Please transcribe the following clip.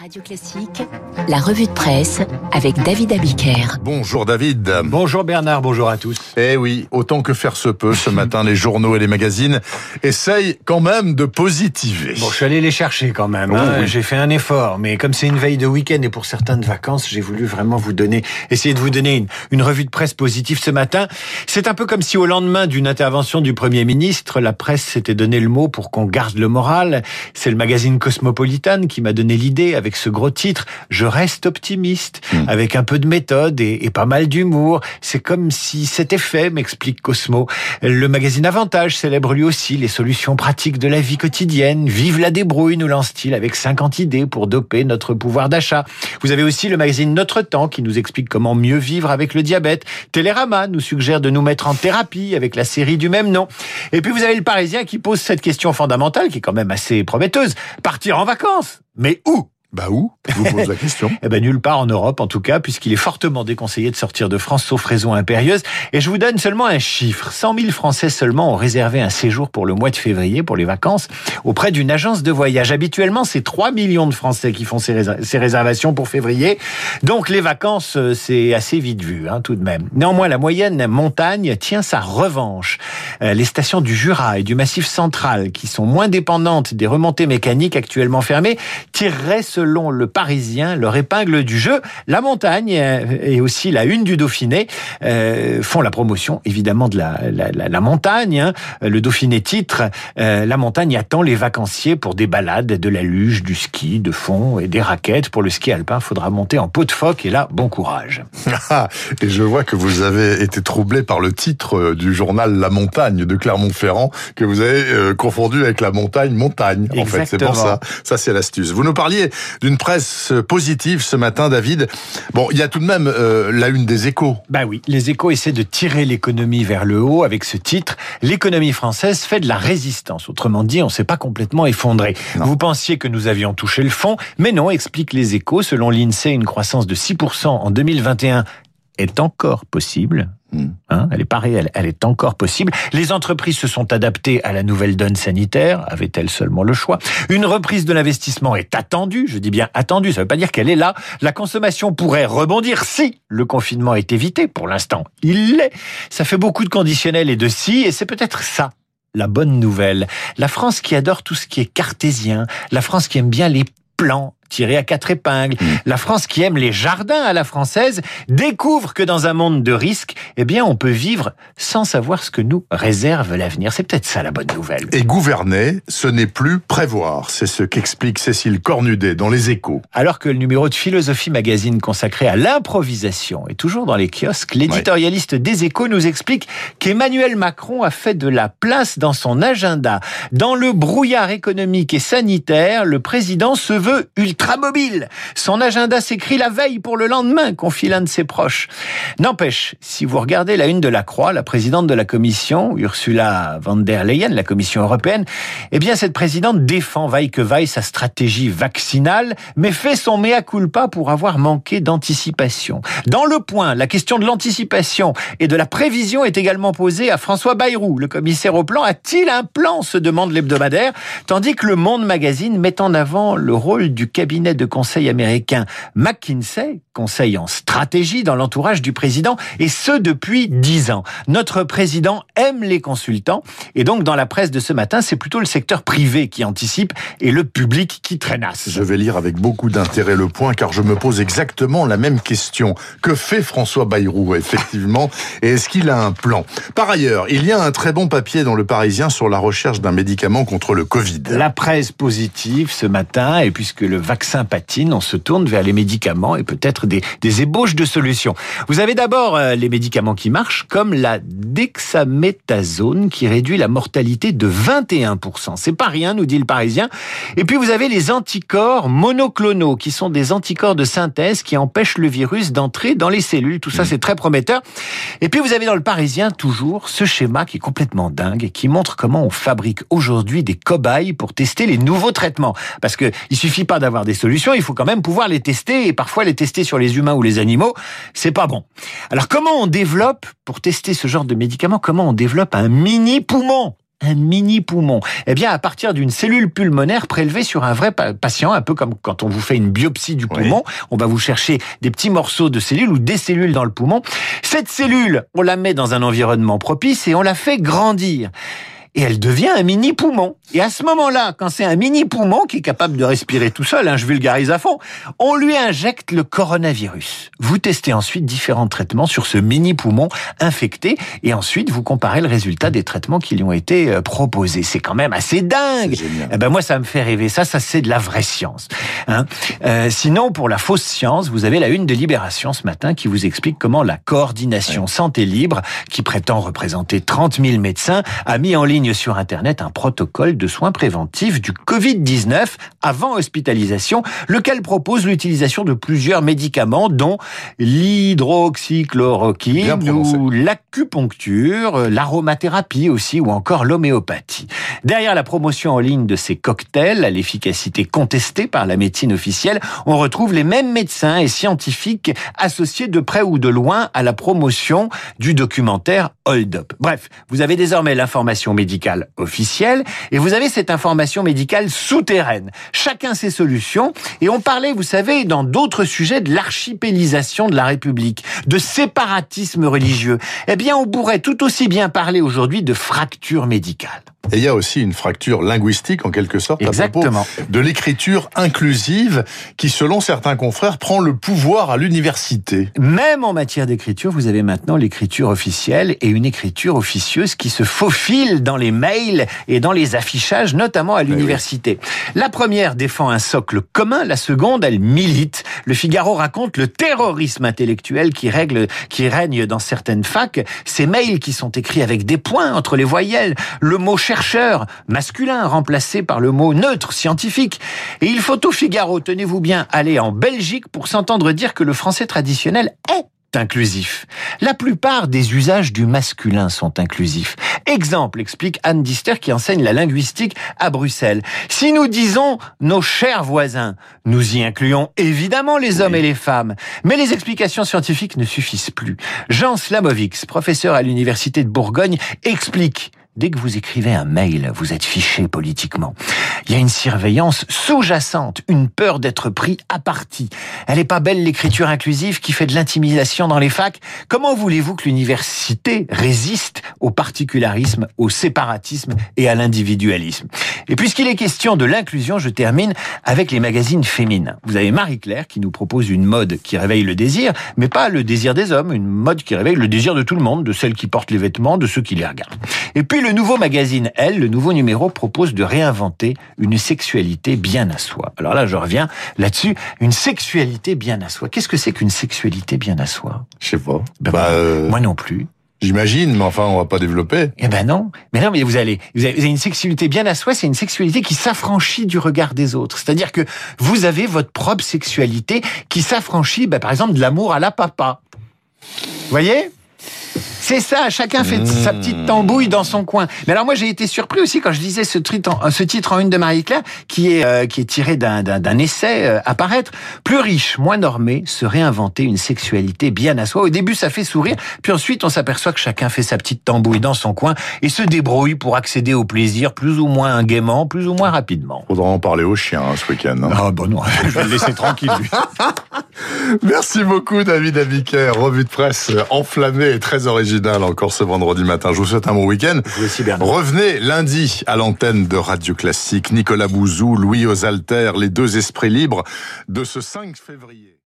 Radio Classique, la revue de presse avec David Abiker. Bonjour David. Bonjour Bernard, bonjour à tous. Eh oui, autant que faire se peut, ce matin, les journaux et les magazines essayent quand même de positiver. Bon, je suis allé les chercher quand même. hein. Oui. J'ai fait un effort, mais comme c'est une veille de week-end et pour certains de vacances, j'ai voulu vraiment vous donner, essayer de vous donner une, une revue de presse positive ce matin. C'est un peu comme si au lendemain d'une intervention du Premier ministre, la presse s'était donné le mot pour qu'on garde le moral. C'est le magazine Cosmopolitan qui m'a donné l'idée avec ce gros titre, Je reste optimiste, avec un peu de méthode et, et pas mal d'humour. C'est comme si c'était fait, m'explique Cosmo. Le magazine Avantage célèbre lui aussi les solutions pratiques de la vie quotidienne. Vive la débrouille, nous lance-t-il avec 50 idées pour doper notre pouvoir d'achat. Vous avez aussi le magazine Notre Temps qui nous explique comment mieux vivre avec le diabète. Télérama nous suggère de nous mettre en thérapie avec la série du même nom. Et puis vous avez le Parisien qui pose cette question fondamentale qui est quand même assez prometteuse. Partir en vacances Mais où? Bah où Je vous pose la question. eh ben nulle part en Europe en tout cas, puisqu'il est fortement déconseillé de sortir de France sauf raison impérieuse. Et je vous donne seulement un chiffre. 100 000 Français seulement ont réservé un séjour pour le mois de février, pour les vacances, auprès d'une agence de voyage. Habituellement, c'est 3 millions de Français qui font ces, réser- ces réservations pour février. Donc les vacances, euh, c'est assez vite vu hein, tout de même. Néanmoins, la moyenne montagne tient sa revanche. Euh, les stations du Jura et du Massif central, qui sont moins dépendantes des remontées mécaniques actuellement fermées, tireraient, selon le Parisien, leur épingle du jeu. La montagne euh, et aussi la une du Dauphiné euh, font la promotion, évidemment, de la, la, la- la montagne. hein. Le Dauphiné titre euh, La montagne attend les vacanciers pour des balades, de la luge, du ski, de fond et des raquettes. Pour le ski alpin, faudra monter en peau de phoque et là, bon courage. Ah, et je vois que vous avez été troublé par le titre du journal La Montagne de Clermont-Ferrand, que vous avez euh, confondu avec la montagne, montagne. En fait, c'est pour ça. Ça, c'est l'astuce. Vous nous parliez d'une presse positive ce matin, David. Bon, il y a tout de même euh, la une des échos. Bah oui, les échos essaient de tirer l'économie vers le haut avec ce titre. L'économie française fait de la résistance. Autrement dit, on s'est pas complètement effondré. Non. Vous pensiez que nous avions touché le fond, mais non, explique les échos. Selon l'INSEE, une croissance de 6% en 2021 est encore possible. Hmm. Hein, elle est pas réelle, elle est encore possible. Les entreprises se sont adaptées à la nouvelle donne sanitaire, avaient-elles seulement le choix. Une reprise de l'investissement est attendue, je dis bien attendue, ça ne veut pas dire qu'elle est là. La consommation pourrait rebondir si le confinement est évité, pour l'instant il l'est. Ça fait beaucoup de conditionnels et de si, et c'est peut-être ça. La bonne nouvelle. La France qui adore tout ce qui est cartésien, la France qui aime bien les plans tirés à quatre épingles, la France qui aime les jardins à la française, découvre que dans un monde de risques, eh bien, on peut vivre sans savoir ce que nous réserve l'avenir. C'est peut-être ça la bonne nouvelle. Et gouverner, ce n'est plus prévoir. C'est ce qu'explique Cécile Cornudet dans Les Échos. Alors que le numéro de Philosophie Magazine consacré à l'improvisation est toujours dans les kiosques, l'éditorialiste des échos nous explique qu'Emmanuel Macron a fait de la place dans son agenda. Dans le brouillard économique et sanitaire, le président se veut ultra mobile. Son agenda s'écrit la veille pour le lendemain, confie l'un de ses proches. N'empêche, si vous regardez la une de la Croix, la présidente de la commission, Ursula von der Leyen, la commission européenne, eh bien, cette présidente défend vaille que vaille sa stratégie vaccinale, mais fait son mea culpa pour avoir manqué d'anticipation. Dans le point, la question de l'anticipation et de la prévision est également posée à François Bayrou. Le commissaire au plan a-t-il un plan se demande l'hebdomadaire, tandis que le Monde Magazine met en avant le rôle du cabinet de conseil américain McKinsey, conseil en stratégie dans l'entourage du président, et ce depuis dix ans. Notre président aime les consultants, et donc dans la presse de ce matin, c'est plutôt le secteur privé qui anticipe et le public qui traînasse. Je vais lire avec beaucoup d'intérêt le point car je me pose exactement la même question. Que fait François Bayrou, effectivement, et est-ce qu'il a un plan? Par ailleurs, il y a un très bon papier dans Le Parisien sur la recherche d'un médicament contre le Covid. La presse positive ce matin, et puisque le vaccin patine, on se tourne vers les médicaments et peut-être des, des ébauches de solutions. Vous avez d'abord euh, les médicaments qui marchent, comme la dexaméthasone qui réduit la mortalité de 21%. C'est pas rien, nous dit le Parisien. Et puis vous avez les anticorps monoclonaux, qui sont des anticorps de synthèse qui empêchent le virus d'entrer dans les cellules. Tout ça, c'est très prometteur. Et puis vous avez dans le Parisien toujours ce schéma qui est complètement dingue et qui montre comment on fabrique aujourd'hui des cobayes pour tester les nouveaux traitements. Parce que il suffit pas d'avoir des solutions, il faut quand même pouvoir les tester et parfois les tester sur les humains ou les animaux, c'est pas bon. Alors comment on développe pour tester ce genre de médicaments Comment on développe un mini poumon? Un mini poumon. Eh bien, à partir d'une cellule pulmonaire prélevée sur un vrai patient, un peu comme quand on vous fait une biopsie du poumon, on va vous chercher des petits morceaux de cellules ou des cellules dans le poumon. Cette cellule, on la met dans un environnement propice et on la fait grandir et elle devient un mini poumon. Et à ce moment-là, quand c'est un mini poumon qui est capable de respirer tout seul, hein, je vulgarise à fond, on lui injecte le coronavirus. Vous testez ensuite différents traitements sur ce mini poumon infecté et ensuite vous comparez le résultat des traitements qui lui ont été euh, proposés. C'est quand même assez dingue. Eh ben moi, ça me fait rêver. Ça, ça c'est de la vraie science. Hein euh, sinon, pour la fausse science, vous avez la une de Libération ce matin qui vous explique comment la coordination santé libre, qui prétend représenter 30 000 médecins, a mis en ligne sur Internet un protocole de soins préventifs du Covid-19 avant hospitalisation, lequel propose l'utilisation de plusieurs médicaments, dont l'hydroxychloroquine ou l'acupuncture, l'aromathérapie aussi, ou encore l'homéopathie. Derrière la promotion en ligne de ces cocktails, à l'efficacité contestée par la médecine officielle, on retrouve les mêmes médecins et scientifiques associés de près ou de loin à la promotion du documentaire Hold Up. Bref, vous avez désormais l'information médicale officielle et vous avez cette information médicale souterraine. Chacun ses solutions et on parlait, vous savez, dans d'autres sujets de l'archipélisation de la République, de séparatisme religieux. Eh bien, on pourrait tout aussi bien parler aujourd'hui de fracture médicale. Et il y a aussi une fracture linguistique, en quelque sorte, Exactement. à propos de l'écriture inclusive, qui, selon certains confrères, prend le pouvoir à l'université. Même en matière d'écriture, vous avez maintenant l'écriture officielle et une écriture officieuse qui se faufile dans les mails et dans les affichages, notamment à eh l'université. La première défend un socle commun, la seconde, elle milite. Le Figaro raconte le terrorisme intellectuel qui règle, qui règne dans certaines facs. Ces mails qui sont écrits avec des points entre les voyelles, le mot chercheur masculin remplacé par le mot neutre scientifique. Et il faut au Figaro, tenez-vous bien, aller en Belgique pour s'entendre dire que le français traditionnel est inclusif. La plupart des usages du masculin sont inclusifs. Exemple, explique Anne Dister qui enseigne la linguistique à Bruxelles. Si nous disons nos chers voisins, nous y incluons évidemment les hommes et les femmes. Mais les explications scientifiques ne suffisent plus. Jean Slamovics, professeur à l'université de Bourgogne, explique Dès que vous écrivez un mail, vous êtes fiché politiquement. Il y a une surveillance sous-jacente, une peur d'être pris à partie. Elle n'est pas belle l'écriture inclusive qui fait de l'intimidation dans les facs. Comment voulez-vous que l'université résiste au particularisme, au séparatisme et à l'individualisme? Et puisqu'il est question de l'inclusion, je termine avec les magazines féminins. Vous avez Marie-Claire qui nous propose une mode qui réveille le désir, mais pas le désir des hommes, une mode qui réveille le désir de tout le monde, de celles qui portent les vêtements, de ceux qui les regardent. Et puis le nouveau magazine Elle, le nouveau numéro, propose de réinventer une sexualité bien à soi. Alors là, je reviens là-dessus. Une sexualité bien à soi. Qu'est-ce que c'est qu'une sexualité bien à soi? Je sais pas. Ben bah, euh, Moi non plus. J'imagine, mais enfin, on va pas développer. Eh ben non. Mais non, mais vous allez, vous avez une sexualité bien à soi, c'est une sexualité qui s'affranchit du regard des autres. C'est-à-dire que vous avez votre propre sexualité qui s'affranchit, ben, par exemple, de l'amour à la papa. Vous voyez? C'est ça, chacun fait sa petite tambouille dans son coin. Mais alors moi j'ai été surpris aussi quand je lisais ce, ce titre en une de Marie-Claire qui est euh, qui est tiré d'un essai euh, à paraître. Plus riche, moins normé, se réinventer une sexualité bien à soi. Au début ça fait sourire, puis ensuite on s'aperçoit que chacun fait sa petite tambouille dans son coin et se débrouille pour accéder au plaisir plus ou moins gaiement, plus ou moins rapidement. Faudra en parler au chien hein, ce week-end. Hein. Ah bon non, je vais le laisser tranquille. Merci beaucoup David Abiker, revue de presse enflammée et très originale encore ce vendredi matin. Je vous souhaite un bon week-end. Revenez lundi à l'antenne de Radio Classique. Nicolas Bouzou, Louis Osalter, les deux esprits libres de ce 5 février.